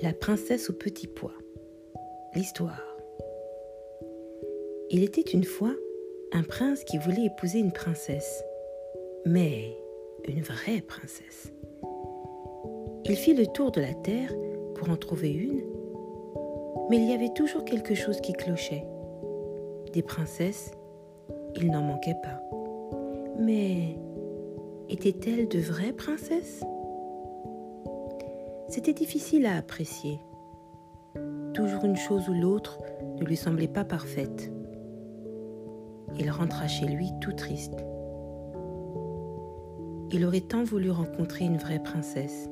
La princesse au petit pois. L'histoire. Il était une fois un prince qui voulait épouser une princesse, mais une vraie princesse. Il fit le tour de la terre pour en trouver une, mais il y avait toujours quelque chose qui clochait. Des princesses, il n'en manquait pas. Mais étaient-elles de vraies princesses? C'était difficile à apprécier. Toujours une chose ou l'autre ne lui semblait pas parfaite. Il rentra chez lui tout triste. Il aurait tant voulu rencontrer une vraie princesse.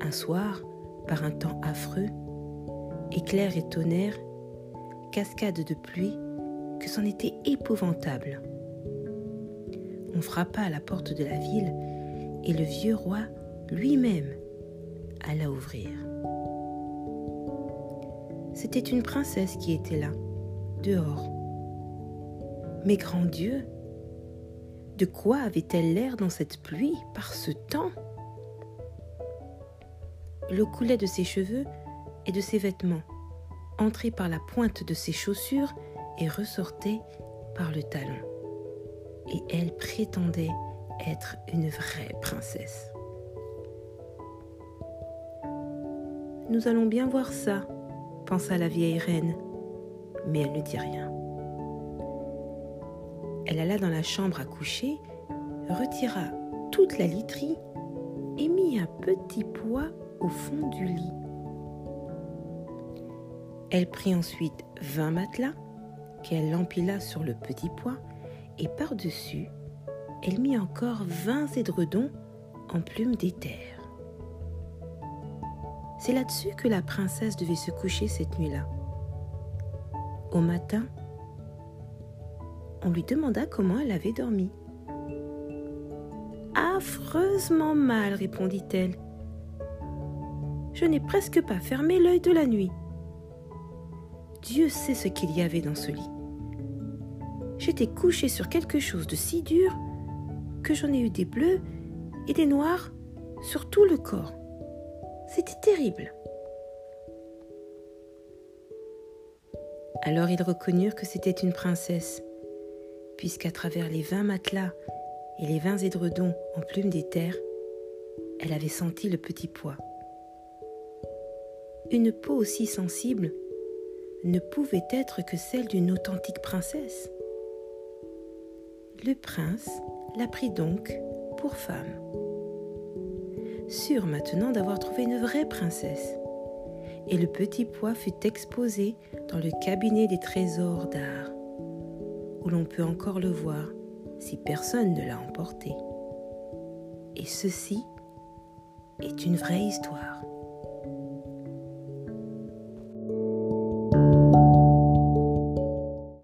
Un soir, par un temps affreux, éclairs et tonnerre, cascade de pluie, que c'en était épouvantable. On frappa à la porte de la ville et le vieux roi lui-même alla ouvrir. C'était une princesse qui était là, dehors. Mais grand Dieu, de quoi avait-elle l'air dans cette pluie par ce temps? L'eau coulait de ses cheveux et de ses vêtements, entrait par la pointe de ses chaussures et ressortait par le talon. Et elle prétendait être une vraie princesse. Nous allons bien voir ça, pensa la vieille reine, mais elle ne dit rien. Elle alla dans la chambre à coucher, retira toute la literie et mit un petit poids au fond du lit. Elle prit ensuite vingt matelas qu'elle empila sur le petit poids et par-dessus, elle mit encore vingt édredons en plumes d'éther. C'est là-dessus que la princesse devait se coucher cette nuit-là. Au matin, on lui demanda comment elle avait dormi. Affreusement mal, répondit-elle. Je n'ai presque pas fermé l'œil de la nuit. Dieu sait ce qu'il y avait dans ce lit. J'étais couchée sur quelque chose de si dur que j'en ai eu des bleus et des noirs sur tout le corps. C'était terrible. Alors ils reconnurent que c'était une princesse, puisqu'à travers les vingt matelas et les vingt édredons en plumes d'éther, elle avait senti le petit pois. Une peau aussi sensible ne pouvait être que celle d'une authentique princesse. Le prince la prit donc pour femme. Sûr maintenant d'avoir trouvé une vraie princesse. Et le petit pois fut exposé dans le cabinet des trésors d'art, où l'on peut encore le voir si personne ne l'a emporté. Et ceci est une vraie histoire.